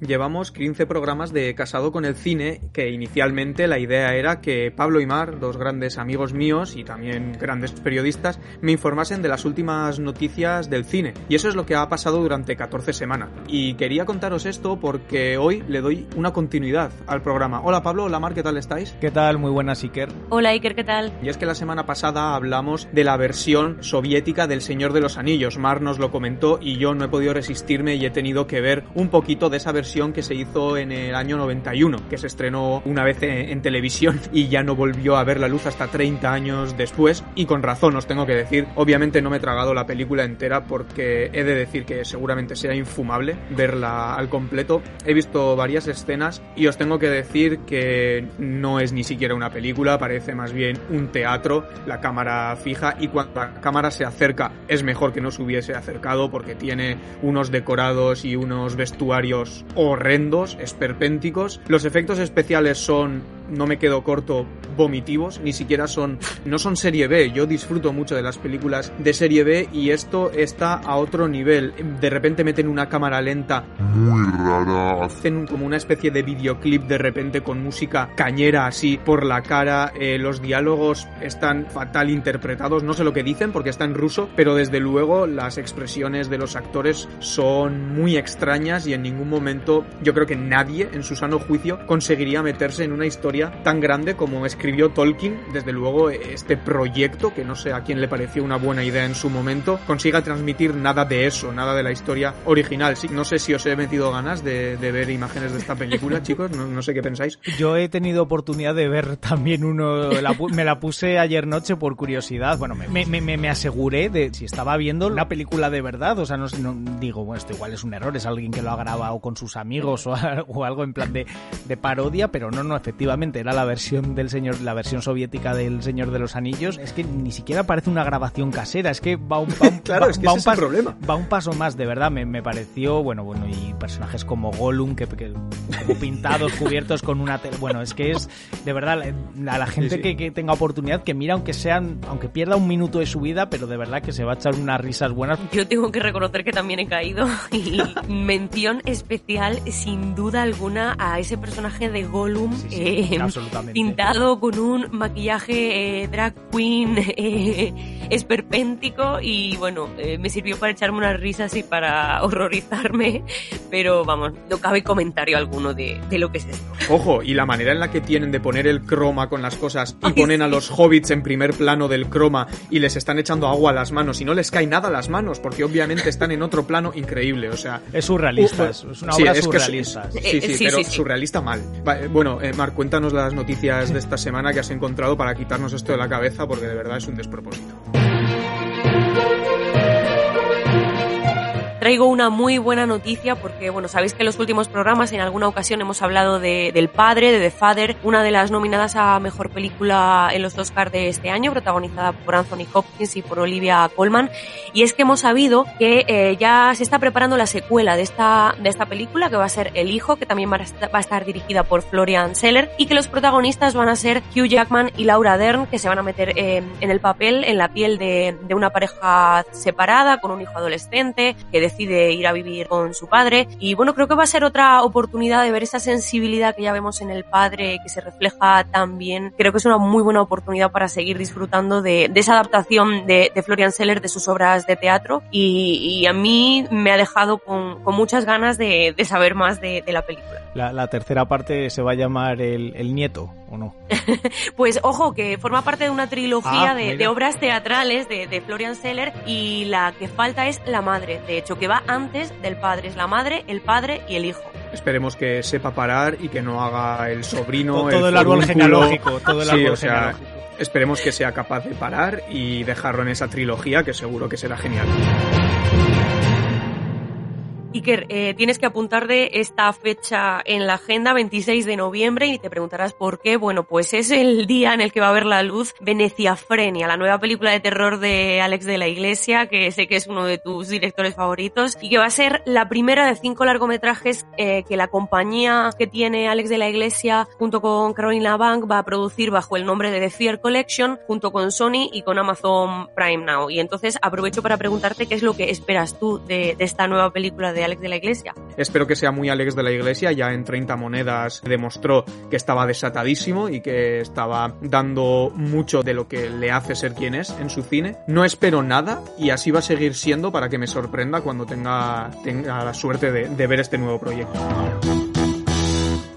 llevamos 15 programas de Casado con el Cine, que inicialmente la idea era que Pablo y Mar, dos grandes amigos míos y también grandes periodistas, me informasen de las últimas noticias del cine. Y eso es lo que ha pasado durante 14 semanas. Y quería contaros esto porque hoy le doy una continuidad al programa. Hola Pablo, hola Mar, ¿qué tal estáis? ¿Qué tal? Muy buenas, Iker. Hola Iker, ¿qué tal? Y es que la semana pasada hablamos de la versión soviética del Señor de los Anillos. Mar nos lo comentó y yo no he podido resistirme y he tenido que ver un poquito de esa versión que se hizo en el año 91, que se estrenó una vez en, televisión y ya no volvió a ver la luz hasta 30 años después. Y con razón, os tengo que decir. Obviamente no me he tragado la película entera porque he de decir que seguramente sea infumable verla al completo. He visto varias escenas y os tengo que decir que no es ni siquiera una película, parece más bien un teatro, la cámara fija y cuando la cámara se acerca es mejor que no se hubiese acercado porque tiene unos decorados y unos vestuarios horrendos, esperpénticos. Los efectos especiales son no me quedo corto, vomitivos, ni siquiera son, no son serie B, yo disfruto mucho de las películas de serie B y esto está a otro nivel, de repente meten una cámara lenta muy rara, hacen como una especie de videoclip de repente con música cañera así por la cara, eh, los diálogos están fatal interpretados, no sé lo que dicen porque está en ruso, pero desde luego las expresiones de los actores son muy extrañas y en ningún momento yo creo que nadie en su sano juicio conseguiría meterse en una historia tan grande como escribió Tolkien. Desde luego, este proyecto, que no sé a quién le pareció una buena idea en su momento, consiga transmitir nada de eso, nada de la historia original. Sí, no sé si os he metido ganas de, ver imágenes de esta película, chicos, no, sé qué pensáis. Yo he tenido oportunidad de ver también uno, me la puse ayer noche por curiosidad. Bueno, me, me, me, aseguré de si estaba viendo una película de verdad, o sea, no, no, digo, bueno, esto igual es un error, es alguien que lo ha grabado con sus amigos o, o algo en plan de, de parodia, pero no, no, efectivamente era la versión del señor, la versión soviética del Señor de los Anillos, es que ni siquiera parece una grabación casera, es que va un, claro, es que un paso, problema. va un paso más, de verdad, me, me, pareció, bueno, bueno, y personajes como Gollum, que, como pintados, cubiertos con una bueno, es que es, de verdad, a la gente Que, que, tenga oportunidad, que mira, aunque sean, aunque pierda un minuto de su vida, pero de verdad que se va a echar unas risas buenas. Yo tengo que reconocer que también he caído y mención especial, sin duda alguna, a ese personaje de Gollum, eh, pintado con un maquillaje eh, drag queen eh, esperpéntico y bueno, eh, me sirvió para echarme unas risas y para horrorizarme, pero vamos, no cabe comentario alguno de, lo que es esto. Ojo, y la manera en la que tienen de poner el croma con las cosas y ponen a los hobbits en primer plano del croma y les están echando agua a las manos y no les cae nada a las manos porque obviamente están en otro plano increíble, o sea... Es surrealista, es una obra surrealista. sí, sí, pero surrealista mal. Bueno, Mar, cuéntanos las noticias de esta semana que has encontrado para quitarnos esto de la cabeza porque de verdad es un despropósito. Traigo una muy buena noticia porque, bueno, sabéis que en los últimos programas en alguna ocasión hemos hablado de, del padre, de The Father, una de las nominadas a mejor película en los Oscars de este año, protagonizada por Anthony Hopkins y por Olivia Colman. Y es que hemos sabido que eh, ya se está preparando la secuela de esta, de esta película, que va a ser El Hijo, que también va a estar dirigida por Florian Seller, y que los protagonistas van a ser Hugh Jackman y Laura Dern, que se van a meter eh, en el papel, en la piel de, de una pareja separada, con un hijo adolescente, que decide ir a vivir con su padre. Y bueno, creo que va a ser otra oportunidad de ver esa sensibilidad que ya vemos en el padre, que se refleja también. Creo que es una muy buena oportunidad para seguir disfrutando de, esa adaptación de, Florian Seller de sus obras de teatro. Y, a mí me ha dejado con, muchas ganas de, saber más de, la película. La, tercera parte se va a llamar El, Nieto, ¿o no? pues ojo, que forma parte de una trilogía ah, de, obras teatrales de, de Florian Seller y la que falta es La Madre, de hecho, que va antes del padre. Es la madre, el padre y el hijo. Esperemos que sepa parar y que no haga el sobrino. todo el, árbol genealógico. Todo el árbol Esperemos que sea capaz de parar y dejarlo en esa trilogía que seguro que será genial. Iker, eh, tienes que apuntar de esta fecha en la agenda, 26 de noviembre, y te preguntarás por qué. Bueno, pues es el día en el que va a ver la luz Venecia Frenia, la nueva película de terror de Alex de la Iglesia, que sé que es uno de tus directores favoritos, y que va a ser la primera de cinco largometrajes eh, que la compañía que tiene Alex de la Iglesia junto con Carolina Bank va a producir bajo el nombre de The Fear Collection, junto con Sony y con Amazon Prime Now. Y entonces aprovecho para preguntarte qué es lo que esperas tú de, de esta nueva película de de Alex de la Iglesia. Espero que sea muy Alex de la Iglesia, ya en 30 monedas demostró que estaba desatadísimo y que estaba dando mucho de lo que le hace ser quien es en su cine. No espero nada y así va a seguir siendo para que me sorprenda cuando tenga, tenga la suerte de, de ver este nuevo proyecto.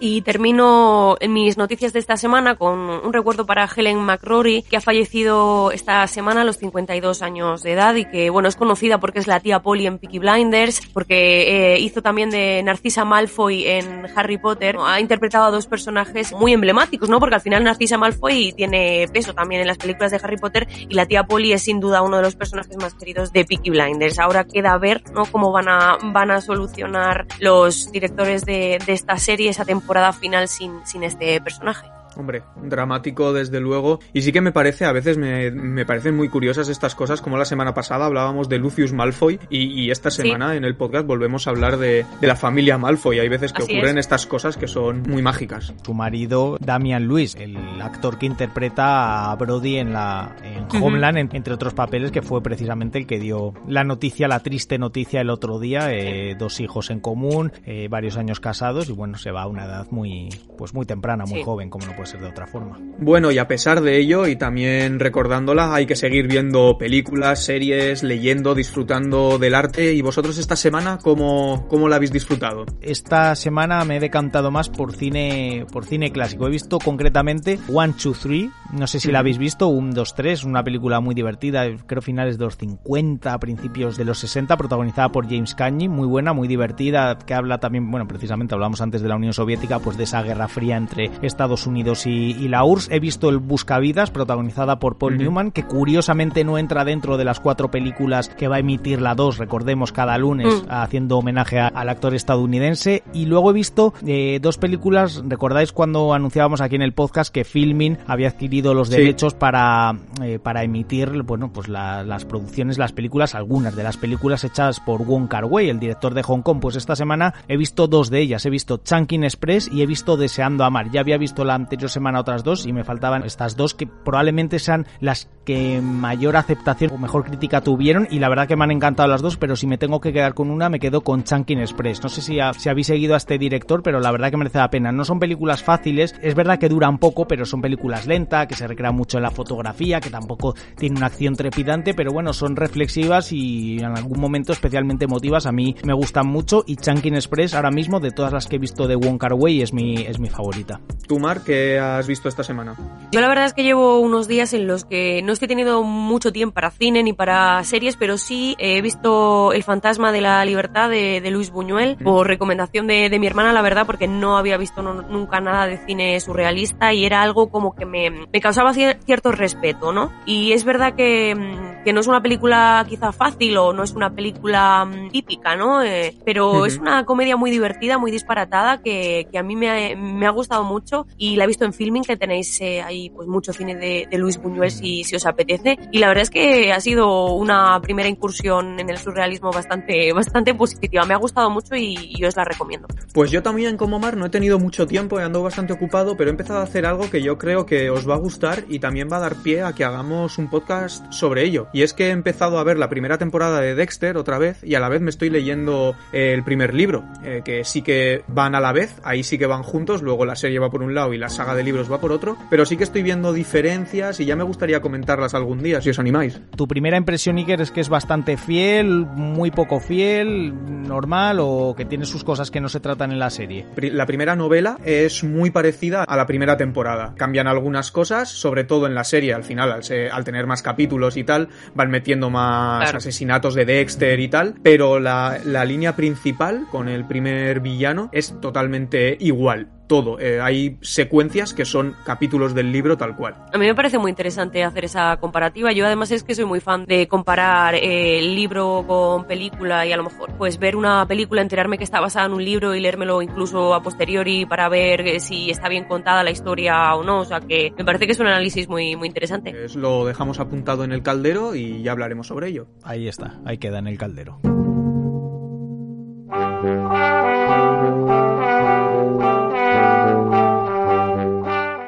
Y termino mis noticias de esta semana con un recuerdo para Helen McRory, que ha fallecido esta semana a los 52 años de edad y que, bueno, es conocida porque es la tía Polly en Peaky Blinders, porque eh, hizo también de Narcisa Malfoy en Harry Potter. Ha interpretado a dos personajes muy emblemáticos, ¿no? Porque al final Narcisa Malfoy tiene peso también en las películas de Harry Potter y la tía Polly es sin duda uno de los personajes más queridos de Peaky Blinders. Ahora queda ver, ¿no? Cómo van a, van a solucionar los directores de, de esta serie esa temporada final sin, sin este personaje. Hombre, dramático desde luego. Y sí que me parece, a veces me, me, parecen muy curiosas estas cosas, como la semana pasada hablábamos de Lucius Malfoy y, y esta semana sí. en el podcast volvemos a hablar de, de, la familia Malfoy. Hay veces que Así ocurren es. estas cosas que son muy mágicas. Su marido, Damian Lewis, el actor que interpreta a Brody en, la, en Homeland, uh -huh. entre otros papeles, que fue precisamente el que dio la noticia, la triste noticia el otro día, eh, dos hijos en común, eh, varios años casados y bueno, se va a una edad muy, pues muy temprana, muy sí. joven, como no puede ser de otra forma. Bueno, y a pesar de ello, y también recordándola, hay que seguir viendo películas, series, leyendo, disfrutando del arte. ¿Y vosotros esta semana cómo, cómo la habéis disfrutado? Esta semana me he decantado más por cine, por cine clásico. He visto concretamente One, Two, Three. No sé si la habéis visto, Un, dos, tres, una película muy divertida, creo finales de los 50, principios de los 60, protagonizada por James Cagney, muy buena, muy divertida, que habla también, bueno, precisamente hablamos antes de la Unión Soviética, pues de esa guerra fría entre Estados Unidos y, y la URSS. He visto El Buscavidas, protagonizada por Paul uh -huh. Newman, que curiosamente no entra dentro de las cuatro películas que va a emitir la 2, recordemos, cada lunes, uh -huh. haciendo homenaje a, al actor estadounidense. Y luego he visto eh, dos películas, recordáis cuando anunciábamos aquí en el podcast que Filmin había adquirido los derechos para, eh, para emitir, bueno, pues la, las producciones, las películas, algunas de las películas hechas por Wong Kar Wai, el director de Hong Kong. Pues esta semana he visto dos de ellas. He visto Chunking Express y he visto Deseando Amar. Ya había visto la anterior semana otras dos y me faltaban estas dos que probablemente sean las que mayor aceptación o mejor crítica tuvieron y la verdad que me han encantado las dos, pero si me tengo que quedar con una me quedo con Chunking Express. No sé si, si habéis seguido a este director, pero la verdad que merece la pena. No son películas fáciles, es verdad que duran poco, pero son películas lentas, que se recrean mucho en la fotografía, que tampoco tienen una acción trepidante, pero bueno, son reflexivas y en algún momento especialmente emotivas. A mí me gustan mucho y Chunking Express ahora mismo de todas las que he visto de Wong Kar Wai es mi, es mi favorita. ¿Tú, Mar, qué has visto esta semana? Yo la verdad es que llevo unos días en los que no estoy teniendo mucho tiempo para cine ni para series, pero sí he visto El fantasma de la libertad de, de Luis Buñuel mm. por recomendación de, de, mi hermana, la verdad, porque no había visto no, nunca nada de cine surrealista y era algo como que me, me causaba cierto respeto, ¿no? Y es verdad que, que, no es una película quizá fácil o no es una película mm, típica, ¿no? Eh, pero uh -huh. es una comedia muy divertida, muy disparatada que, que a mí me ha, me ha, gustado mucho y la he visto en filming que tenéis eh, ahí pues mucho cine de, de Luis Buñuel si, si, os apetece y la verdad es que ha sido una primera incursión en el surrealismo bastante bastante positiva me ha gustado mucho y, y os la recomiendo pues yo también como Mar no he tenido mucho tiempo y ando bastante ocupado pero he empezado a hacer algo que yo creo que os va a gustar y también va a dar pie a que hagamos un podcast sobre ello y es que he empezado a ver la primera temporada de Dexter otra vez y a la vez me estoy leyendo el primer libro eh, que sí que van a la vez ahí sí que van juntos luego la serie va por un lado y la saga de libros va por otro pero sí que estoy viendo diferencias y ya me gustaría comentarlas algún día, si os animáis. ¿Tu primera impresión, Iker, es que es bastante fiel, muy poco fiel, normal o que tiene sus cosas que no se tratan en la serie? La primera novela es muy parecida a la primera temporada. Cambian algunas cosas, sobre todo en la serie, al final, al tener más capítulos y tal, van metiendo más claro. asesinatos de Dexter y tal, pero la, la línea principal con el primer villano es totalmente igual todo. Eh, hay secuencias que son capítulos del libro tal cual. A mí me parece muy interesante hacer esa comparativa. Yo además es que soy muy fan de comparar eh, el libro con película y a lo mejor pues ver una película, enterarme que está basada en un libro y leérmelo incluso a posteriori para ver eh, si está bien contada la historia o no. O sea que me parece que es un análisis muy, muy interesante. Pues lo dejamos apuntado en el caldero y ya hablaremos sobre ello. Ahí está, ahí queda en el caldero.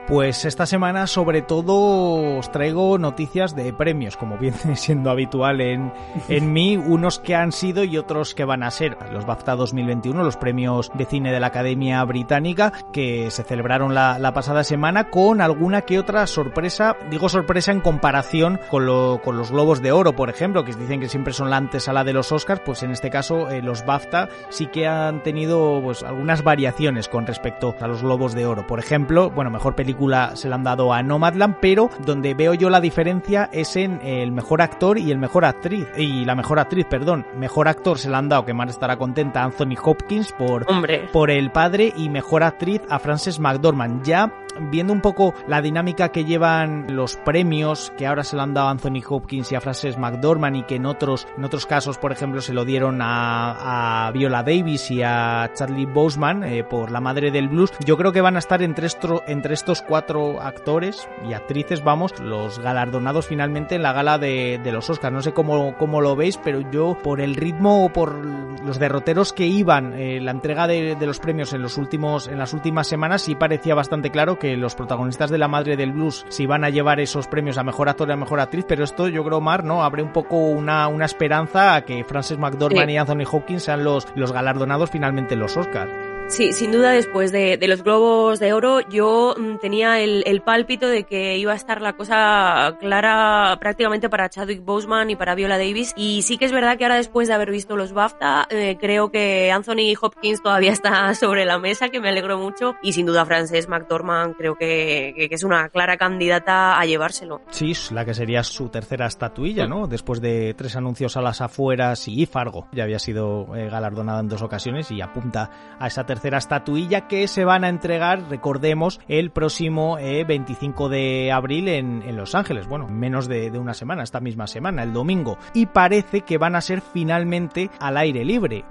Pues esta semana sobre todo os traigo noticias de premios, como viene siendo habitual en, en mí, unos que han sido y otros que van a ser. Los BAFTA 2021, los premios de cine de la Academia Británica, que se celebraron la, la pasada semana con alguna que otra sorpresa, digo sorpresa en comparación con, lo, con los Globos de Oro, por ejemplo, que dicen que siempre son la antesala de los Oscars, pues en este caso eh, los BAFTA sí que han tenido pues algunas variaciones con respecto a los Globos de Oro. Por ejemplo, bueno, mejor película se la han dado a Nomadland, pero donde veo yo la diferencia es en el mejor actor y el mejor actriz. Y la mejor actriz, perdón. Mejor actor se la han dado, que más estará contenta, Anthony Hopkins por, Hombre. por El Padre y mejor actriz a Frances McDormand. Ya viendo un poco la dinámica que llevan los premios que ahora se le han dado a Anthony Hopkins y a Frances McDormand y que en otros, en otros casos, por ejemplo, se lo dieron a, a Viola Davis y a Charlie Boseman eh, por La Madre del Blues, yo creo que van a estar entre, estro, entre estos cuatro actores y actrices, vamos, los galardonados finalmente en la gala de, de los Oscars. No sé cómo, cómo, lo veis, pero yo por el ritmo o por los derroteros que iban eh, la entrega de, de, los premios en los últimos en las últimas semanas sí parecía bastante claro que los protagonistas de La Madre del Blues se iban a llevar esos premios a mejor actor y a mejor actriz, pero esto yo creo, Mar, ¿no? Abre un poco una, una esperanza a que Frances McDormand sí. y Anthony Hopkins sean los, los galardonados finalmente en los Oscars. Sí, sin duda después de, los Globos de Oro yo mm, tenía el, pálpito de que iba a estar la cosa clara prácticamente para Chadwick Boseman y para Viola Davis y sí que es verdad que ahora después de haber visto los BAFTA eh, creo que Anthony Hopkins todavía está sobre la mesa que me alegro mucho y sin duda Frances McDormand creo que es una clara candidata a llevárselo. Sí, la que sería su tercera estatuilla, ¿no? Después de tres anuncios a las afueras y Fargo ya había sido eh, galardonada en dos ocasiones y apunta a esa tercera tercera estatuilla que se van a entregar, recordemos, el próximo eh, 25 de abril en, Los Ángeles. Bueno, menos de una semana, esta misma semana, el domingo. Y parece que van a ser finalmente al aire libre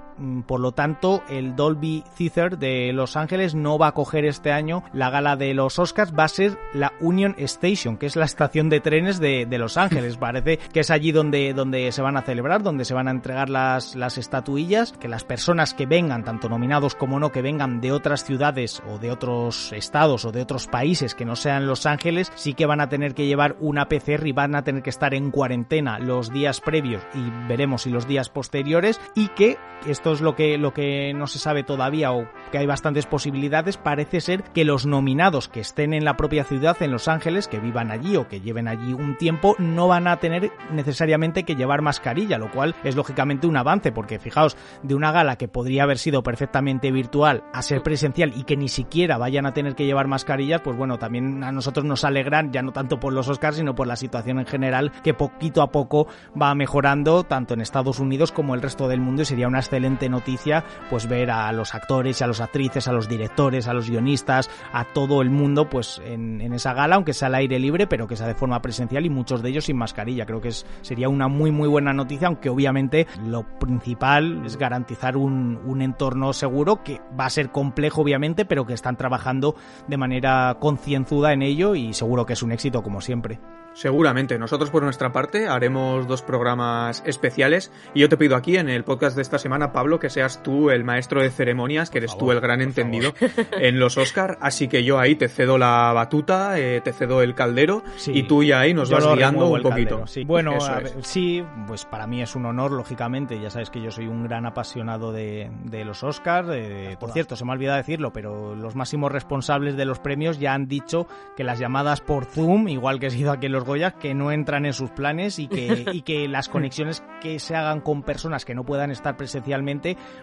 por lo tanto el Dolby Theater de Los Ángeles no va a coger este año la gala de los Oscars, va a ser la Union Station, que es la estación de trenes de, de Los Ángeles. Parece que es allí donde, donde se van a celebrar, donde se van a entregar las, las estatuillas, que las personas que vengan, tanto nominados como no, que vengan de otras ciudades o de otros estados o de otros países que no sean Los Ángeles, sí que van a tener que llevar una PCR y van a tener que estar en cuarentena los días previos y veremos si los días posteriores y que esto es lo que, lo que no se sabe todavía o que hay bastantes posibilidades, parece ser que los nominados que estén en la propia ciudad, en Los Ángeles, que vivan allí o que lleven allí un tiempo, no van a tener necesariamente que llevar mascarilla, lo cual es lógicamente un avance, porque fijaos, de una gala que podría haber sido perfectamente virtual a ser presencial y que ni siquiera vayan a tener que llevar mascarillas, pues bueno, también a nosotros nos alegran, ya no tanto por los Oscars, sino por la situación en general, que poquito a poco va mejorando tanto en Estados Unidos como el resto del mundo y sería una excelente noticia pues ver a los actores, a los actrices, a los directores, a los guionistas, a todo el mundo pues en, en, esa gala, aunque sea al aire libre, pero que sea de forma presencial y muchos de ellos sin mascarilla. Creo que es, sería una muy muy buena noticia, aunque obviamente lo principal es garantizar un, un entorno seguro que va a ser complejo obviamente, pero que están trabajando de manera concienzuda en ello y seguro que es un éxito como siempre. Seguramente. Nosotros por nuestra parte haremos dos programas especiales y yo te pido aquí en el podcast de esta semana, Pablo, que seas tú el maestro de ceremonias, que eres favor, tú el gran entendido en los Oscar. Así que yo ahí te cedo la batuta, eh, te cedo el caldero sí, y tú ya ahí nos vas guiando un poquito. Caldero, sí. Bueno, ver, sí, pues para mí es un honor, lógicamente. Ya sabes que yo soy un gran apasionado de, de los Oscars. Eh, por cierto, se me ha olvidado decirlo, pero los máximos responsables de los premios ya han dicho que las llamadas por Zoom, igual que he sido aquí en los Goya, que no entran en sus planes y que, y que las conexiones que se hagan con personas que no puedan estar presencialmente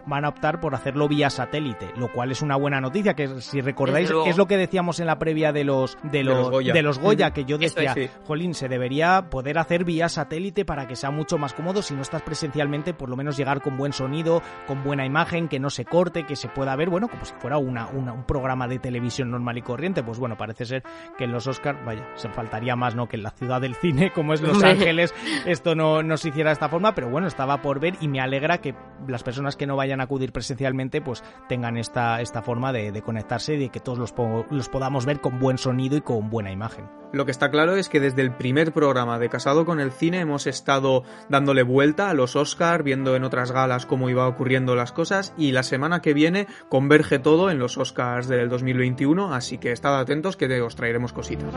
van a optar por hacerlo vía satélite, lo cual es una buena noticia, que si recordáis es lo que decíamos en la previa de los de los, de los Goya, de los Goya que yo decía, es, sí. jolín, se debería poder hacer vía satélite para que sea mucho más cómodo si no estás presencialmente, por lo menos llegar con buen sonido, con buena imagen, que no se corte, que se pueda ver, bueno, como si fuera una, una un programa de televisión normal y corriente, pues bueno, parece ser que en los Oscars, vaya, se faltaría más, ¿no? Que en la ciudad del cine como es Los Ángeles esto no, no se hiciera de esta forma, pero bueno, estaba por ver y me alegra que las personas que no vayan a acudir presencialmente pues tengan esta, esta forma de, conectarse y de que todos los, los podamos ver con buen sonido y con buena imagen. Lo que está claro es que desde el primer programa de Casado con el Cine hemos estado dándole vuelta a los Oscars, viendo en otras galas cómo iba ocurriendo las cosas y la semana que viene converge todo en los Oscars del 2021, así que estad atentos que os traeremos cositas.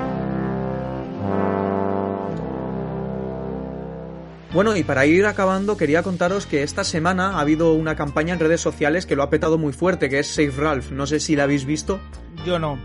Bueno, y para ir acabando, quería contaros que esta semana ha habido una campaña en redes sociales que lo ha petado muy fuerte, que es Save Ralph. No sé si la habéis visto. Yo no,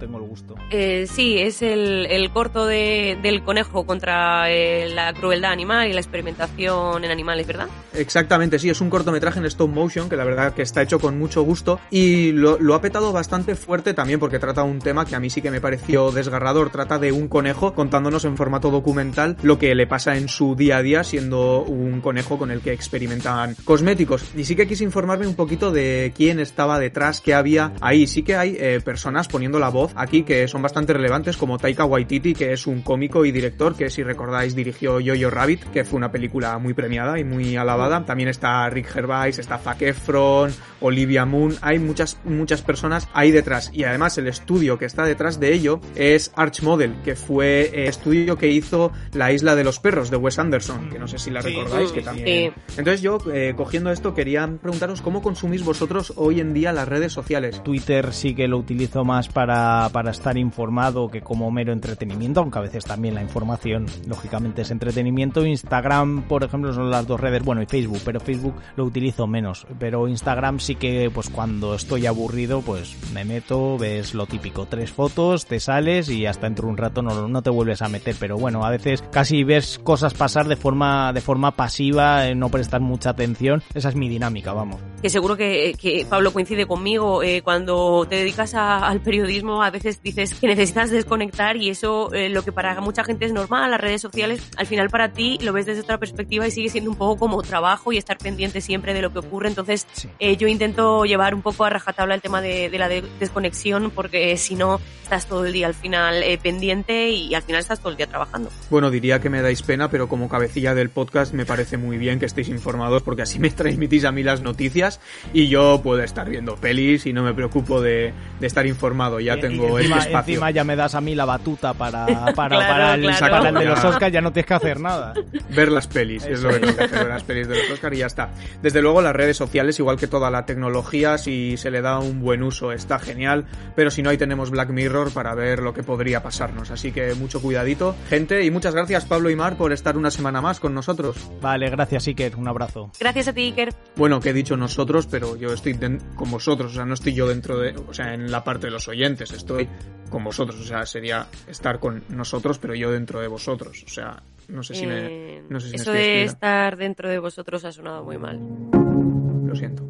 tengo el gusto. Eh, sí, es el, el corto de, del conejo contra eh, la crueldad animal y la experimentación en animales, ¿verdad? Exactamente, sí, es un cortometraje en stop motion que la verdad que está hecho con mucho gusto y lo, lo ha petado bastante fuerte también porque trata un tema que a mí sí que me pareció desgarrador. Trata de un conejo contándonos en formato documental lo que le pasa en su día a día siendo un conejo con el que experimentan cosméticos. Y sí que quise informarme un poquito de quién estaba detrás, qué había ahí. Sí que hay eh, personas poniendo la voz aquí que son bastante relevantes como Taika Waititi, que es un cómico y director que si recordáis dirigió Jojo Rabbit, que fue una película muy premiada y muy alabada. También está Rick Gervais, está Zac Efron, Olivia Moon, hay muchas muchas personas ahí detrás y además el estudio que está detrás de ello es Arch Model, que fue el estudio que hizo La isla de los perros de Wes Anderson, que no sé si la recordáis, que también. Entonces yo eh, cogiendo esto quería preguntaros cómo consumís vosotros hoy en día las redes sociales. Twitter sí que lo utilizo más para, para estar informado que como mero entretenimiento, aunque a veces también la información, lógicamente, es entretenimiento. Instagram, por ejemplo, son las dos redes, bueno, y Facebook, pero Facebook lo utilizo menos. Pero Instagram sí que, pues cuando estoy aburrido, pues me meto, ves lo típico, tres fotos, te sales y hasta dentro de un rato no, no te vuelves a meter. Pero bueno, a veces casi ves cosas pasar de forma, de forma pasiva, eh, no prestar mucha atención. Esa es mi dinámica, vamos. Que seguro que, Pablo coincide conmigo, eh, cuando te dedicas al periodismo a veces dices que necesitas desconectar y eso eh, lo que para mucha gente es normal, las redes sociales, al final para ti lo ves desde otra perspectiva y sigue siendo un poco como trabajo y estar pendiente siempre de lo que ocurre. Entonces sí. eh, yo intento llevar un poco a rajatabla el tema de, de la de desconexión porque si no estás todo el día al final eh, pendiente y al final estás todo el día trabajando. Bueno, diría que me dais pena, pero como cabecilla del podcast me parece muy bien que estéis informados porque así me transmitís a mí las noticias y yo puedo estar viendo pelis y no me preocupo de, de estar informado, ya y, tengo y encima, este espacio. Encima ya me das a mí la batuta para, para, para, el, claro. para el de los Oscars, ya no tienes que hacer nada. Ver las pelis, es lo que tengo que hacer, ver las pelis de los Oscars y ya está. Desde luego las redes sociales, igual que toda la tecnología, si se le da un buen uso está genial, pero si no ahí tenemos Black Mirror para ver lo que podría pasarnos, así que mucho cuidadito, gente, y muchas gracias Pablo y Mar por estar una semana más con nosotros. Vale, gracias Iker, un abrazo. Gracias a ti Iker. Bueno, que he dicho nosotros, pero yo estoy con vosotros, o sea, no estoy yo dentro de, o sea, en la parte de los oyentes, estoy estoy eh, con vosotros, o sea, sería estar con nosotros, pero yo dentro de vosotros, o sea, no sé si me... Eh, eso estoy de estar dentro de vosotros ha sonado muy mal. Lo siento.